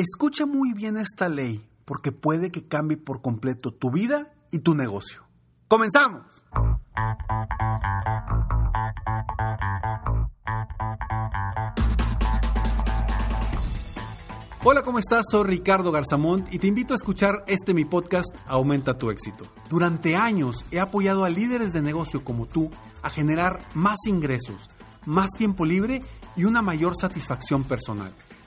Escucha muy bien esta ley porque puede que cambie por completo tu vida y tu negocio. ¡Comenzamos! Hola, ¿cómo estás? Soy Ricardo Garzamont y te invito a escuchar este mi podcast Aumenta tu éxito. Durante años he apoyado a líderes de negocio como tú a generar más ingresos, más tiempo libre y una mayor satisfacción personal.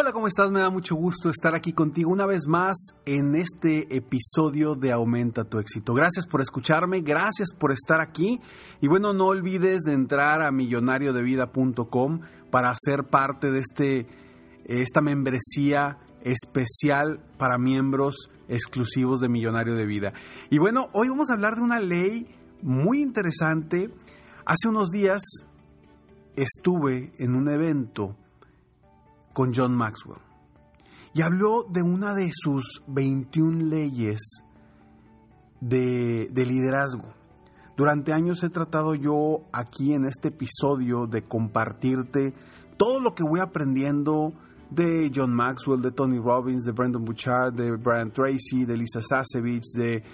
Hola, ¿cómo estás? Me da mucho gusto estar aquí contigo una vez más en este episodio de Aumenta tu éxito. Gracias por escucharme, gracias por estar aquí y bueno, no olvides de entrar a millonariodevida.com para ser parte de este esta membresía especial para miembros exclusivos de Millonario de Vida. Y bueno, hoy vamos a hablar de una ley muy interesante. Hace unos días estuve en un evento con John Maxwell y habló de una de sus 21 leyes de, de liderazgo. Durante años he tratado yo aquí en este episodio de compartirte todo lo que voy aprendiendo de John Maxwell, de Tony Robbins, de Brandon Bouchard, de Brian Tracy, de Lisa Sasevich, de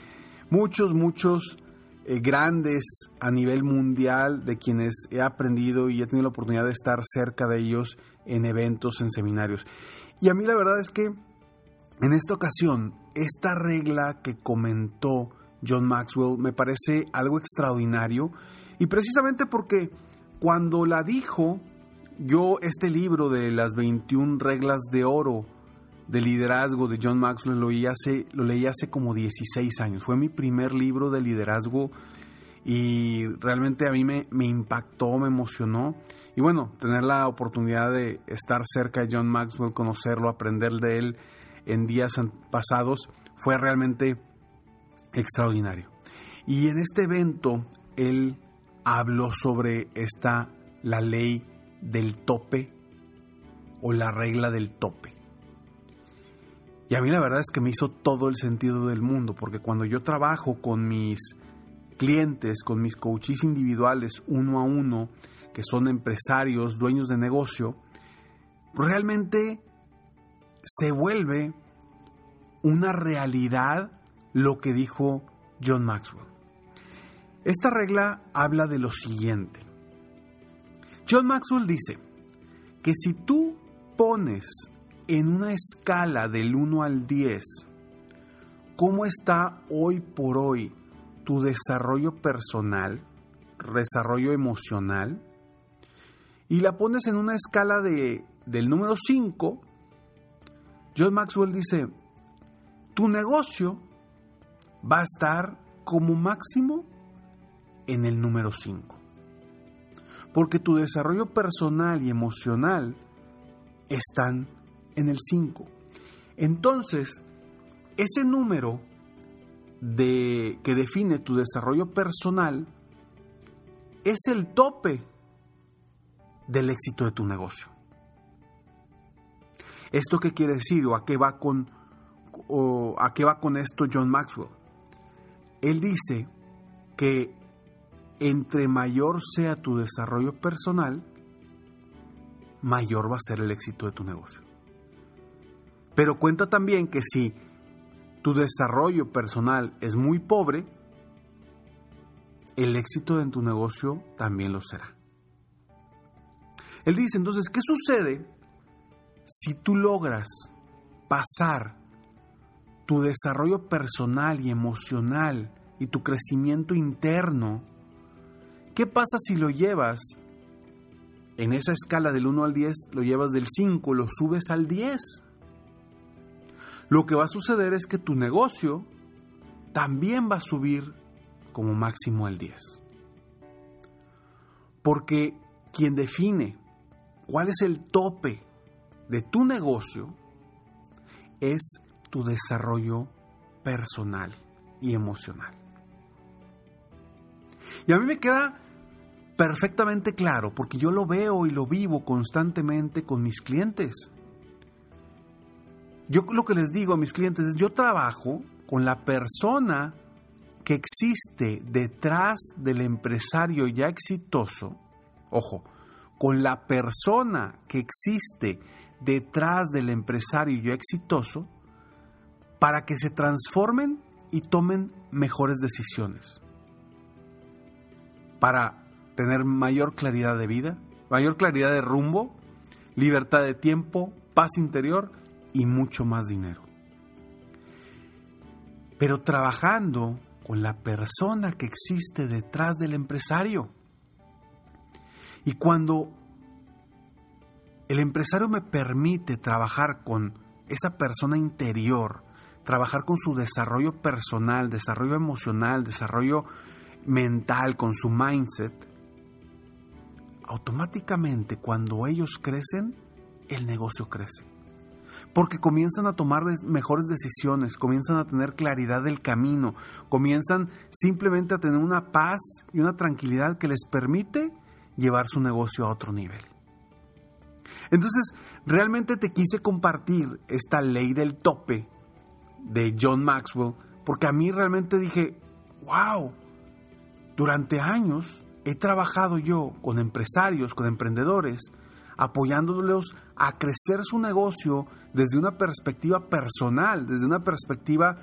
muchos, muchos eh, grandes a nivel mundial de quienes he aprendido y he tenido la oportunidad de estar cerca de ellos en eventos, en seminarios. Y a mí la verdad es que en esta ocasión, esta regla que comentó John Maxwell me parece algo extraordinario y precisamente porque cuando la dijo, yo este libro de las 21 reglas de oro de liderazgo de John Maxwell lo leí hace, lo leí hace como 16 años. Fue mi primer libro de liderazgo y realmente a mí me, impactó, me emocionó. Y bueno, tener la oportunidad de estar cerca de John Maxwell, conocerlo, aprender de él en días pasados, fue realmente extraordinario. Y en este evento, él habló sobre esta, la ley del tope o la regla del tope. Y a mí la verdad es que me hizo todo el sentido del mundo, porque cuando yo trabajo con mis clientes, con mis coaches individuales uno a uno, que son empresarios, dueños de negocio, realmente se vuelve una realidad lo que dijo John Maxwell. Esta regla habla de lo siguiente. John Maxwell dice que si tú pones en una escala del 1 al 10 cómo está hoy por hoy tu desarrollo personal, desarrollo emocional, y la pones en una escala de, del número 5, John Maxwell dice, tu negocio va a estar como máximo en el número 5 porque tu desarrollo personal y emocional están en el 5. Entonces, ese número de, que define tu desarrollo personal es el tope del éxito de tu negocio. ¿Esto qué quiere decir o a qué va con, o a qué va con esto John Maxwell? Él dice que entre mayor sea tu desarrollo personal, mayor va a ser el éxito de tu negocio. Pero cuenta también que si tu desarrollo personal es muy pobre, el éxito de tu negocio también lo será. Él dice entonces, ¿qué sucede si tú logras pasar tu desarrollo personal y emocional y tu crecimiento interno ¿Qué pasa si lo llevas en esa escala del 1 al 10, lo llevas del 5, lo subes al 10? Lo que va a suceder es que tu negocio también va a subir como máximo al 10. Porque quien define cuál es el tope de tu negocio es tu desarrollo personal y emocional. Y a mí me queda perfectamente claro, porque yo lo veo y lo vivo constantemente con mis clientes. Yo lo que les digo a mis clientes es, yo trabajo con la persona que existe detrás del empresario ya exitoso, ojo, con la persona que existe detrás del empresario ya exitoso, para que se transformen y tomen mejores decisiones, para tener mayor claridad de vida, mayor claridad de rumbo, libertad de tiempo, paz interior y mucho más dinero. Pero trabajando con la persona que existe detrás del empresario. Y cuando el empresario me permite trabajar con esa persona interior, trabajar con su desarrollo personal, desarrollo emocional, desarrollo mental, con su mindset, automáticamente cuando ellos crecen, el negocio crece. Porque comienzan a tomar mejores decisiones, comienzan a tener claridad del camino, comienzan simplemente a tener una paz y una tranquilidad que les permite llevar su negocio a otro nivel. Entonces, realmente te quise compartir esta ley del tope de John Maxwell, porque a mí realmente dije, wow, durante años he trabajado yo con empresarios, con emprendedores, apoyándolos a crecer su negocio desde una perspectiva personal, desde una perspectiva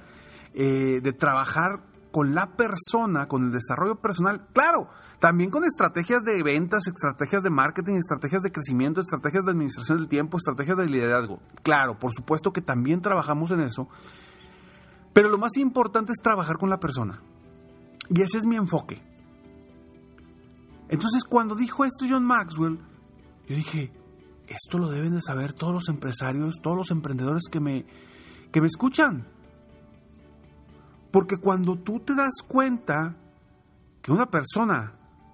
eh, de trabajar con la persona, con el desarrollo personal, claro, también con estrategias de ventas, estrategias de marketing, estrategias de crecimiento, estrategias de administración del tiempo, estrategias de liderazgo. Claro, por supuesto que también trabajamos en eso, pero lo más importante es trabajar con la persona. Y ese es mi enfoque. Entonces, cuando dijo esto John Maxwell, yo dije, esto lo deben de saber todos los empresarios, todos los emprendedores que me, que me escuchan. Porque cuando tú te das cuenta que una persona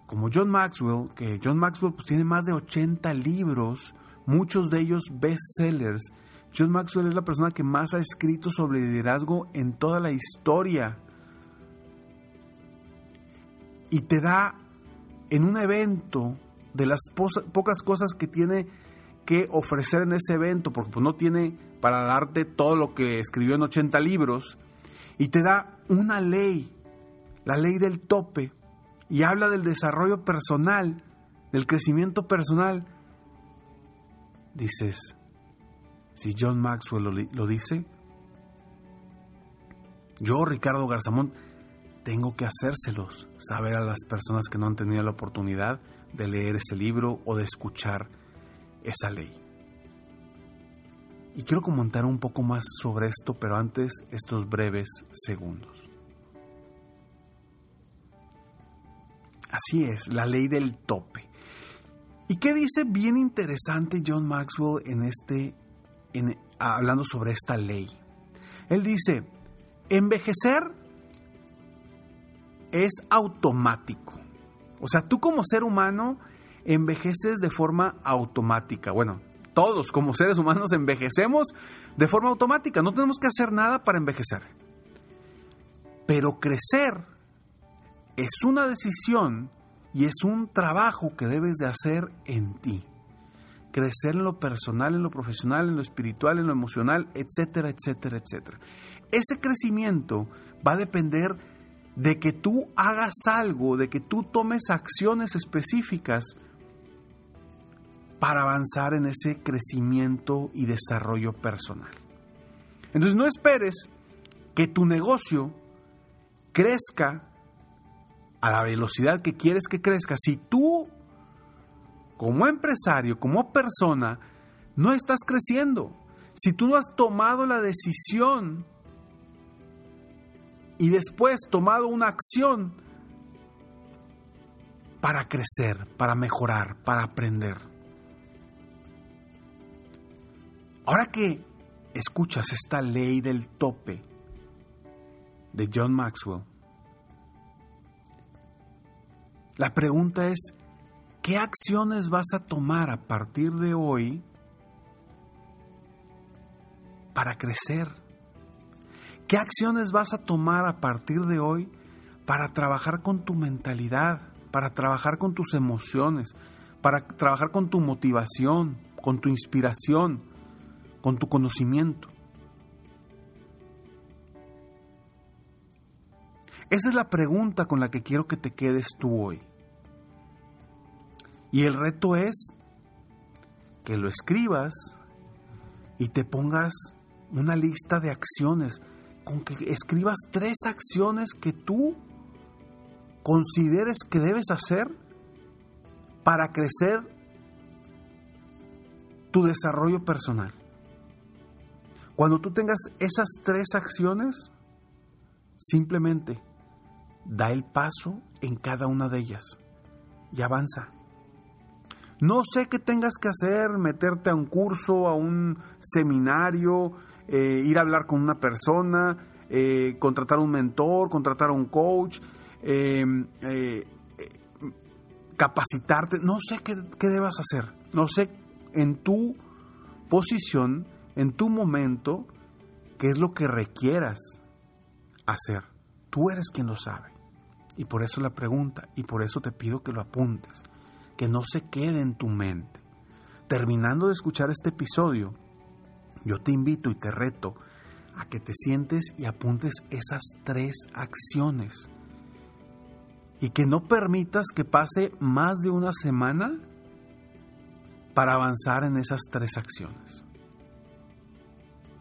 como John Maxwell, que John Maxwell pues, tiene más de 80 libros, muchos de ellos bestsellers, John Maxwell es la persona que más ha escrito sobre liderazgo en toda la historia. Y te da en un evento de las pocas cosas que tiene que ofrecer en ese evento, porque pues no tiene para darte todo lo que escribió en 80 libros, y te da una ley, la ley del tope, y habla del desarrollo personal, del crecimiento personal. Dices, si John Maxwell lo, lo dice, yo, Ricardo Garzamón, tengo que hacérselos saber a las personas que no han tenido la oportunidad de leer ese libro o de escuchar esa ley. Y quiero comentar un poco más sobre esto, pero antes estos breves segundos. Así es, la ley del tope. ¿Y qué dice bien interesante John Maxwell en este, hablando sobre esta ley? Él dice, envejecer es automático. O sea, tú como ser humano envejeces de forma automática. Bueno, todos como seres humanos envejecemos de forma automática. No tenemos que hacer nada para envejecer. Pero crecer es una decisión y es un trabajo que debes de hacer en ti. Crecer en lo personal, en lo profesional, en lo espiritual, en lo emocional, etcétera, etcétera, etcétera. Ese crecimiento va a depender de que tú hagas algo, de que tú tomes acciones específicas para avanzar en ese crecimiento y desarrollo personal. Entonces no esperes que tu negocio crezca a la velocidad que quieres que crezca. Si tú, como empresario, como persona, no estás creciendo, si tú no has tomado la decisión y después tomado una acción para crecer, para mejorar, para aprender. Ahora que escuchas esta ley del tope de John Maxwell, la pregunta es, ¿qué acciones vas a tomar a partir de hoy para crecer? ¿Qué acciones vas a tomar a partir de hoy para trabajar con tu mentalidad, para trabajar con tus emociones, para trabajar con tu motivación, con tu inspiración, con tu conocimiento. Esa es la pregunta con la que quiero que te quedes tú hoy. Y el reto es que lo escribas y te pongas una lista de acciones, con que escribas tres acciones que tú consideres que debes hacer para crecer tu desarrollo personal. Cuando tú tengas esas tres acciones, simplemente da el paso en cada una de ellas y avanza. No sé qué tengas que hacer, meterte a un curso, a un seminario, eh, ir a hablar con una persona, eh, contratar un mentor, contratar un coach, eh, capacitarte. No sé qué, qué debas hacer. No sé en tu posición, en tu momento, qué es lo que requieras hacer. Tú eres quien lo sabe. Y por eso la pregunta, y por eso te pido que lo apuntes que no se quede en tu mente. Terminando de escuchar este episodio, yo te invito y te reto a que te sientes y apuntes esas tres acciones y que no permitas que pase más de una semana para avanzar en esas tres acciones.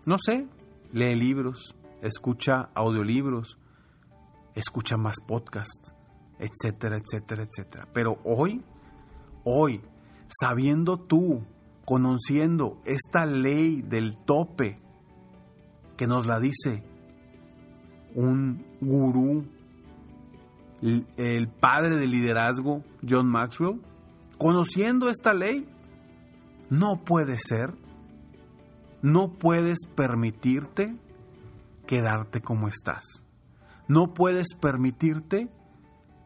No sé, lee libros, escucha audiolibros, escucha más podcasts, etcétera, etcétera, etcétera. Pero hoy hoy, sabiendo tú, conociendo esta ley del tope que nos la dice un gurú, el padre del liderazgo, John Maxwell, conociendo esta ley, no puede ser, no puedes permitirte quedarte como estás. No puedes permitirte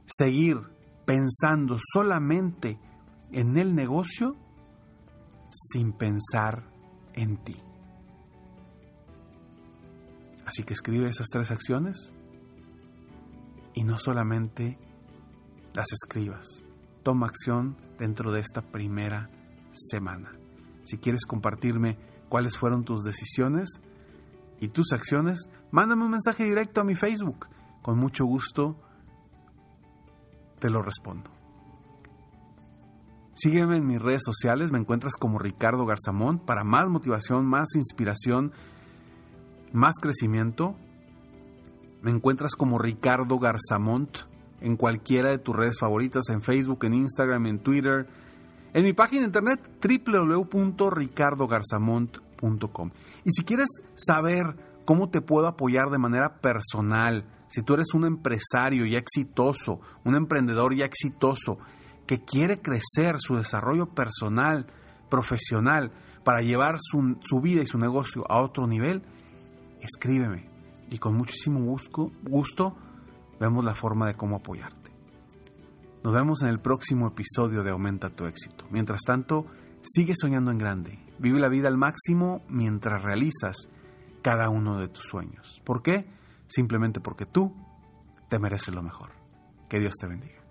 seguir pensando solamente en el negocio sin pensar en ti. Así que escribe esas tres acciones y no solamente las escribas. Toma acción dentro de esta primera semana. Si quieres compartirme cuáles fueron tus decisiones y tus acciones, mándame un mensaje directo a mi Facebook. Con mucho gusto te lo respondo. Sígueme en mis redes sociales, me encuentras como Ricardo Garzamón para más motivación, más inspiración, más crecimiento. Me encuentras como Ricardo Garzamont en cualquiera de tus redes favoritas, en Facebook, en Instagram, en Twitter, en mi página de internet www.ricardogarzamont.com. Y si quieres saber cómo te puedo apoyar de manera personal, si tú eres un empresario ya exitoso, un emprendedor ya exitoso, que quiere crecer su desarrollo personal, profesional, para llevar su, su, vida y su negocio a otro nivel, escríbeme y con muchísimo gusto, gusto vemos la forma de cómo apoyarte. Nos vemos en el próximo episodio de Aumenta tu éxito. Mientras tanto, sigue soñando en grande. Vive la vida al máximo mientras realizas cada uno de tus sueños. ¿Por qué? Simplemente porque tú te mereces lo mejor. Que Dios te bendiga.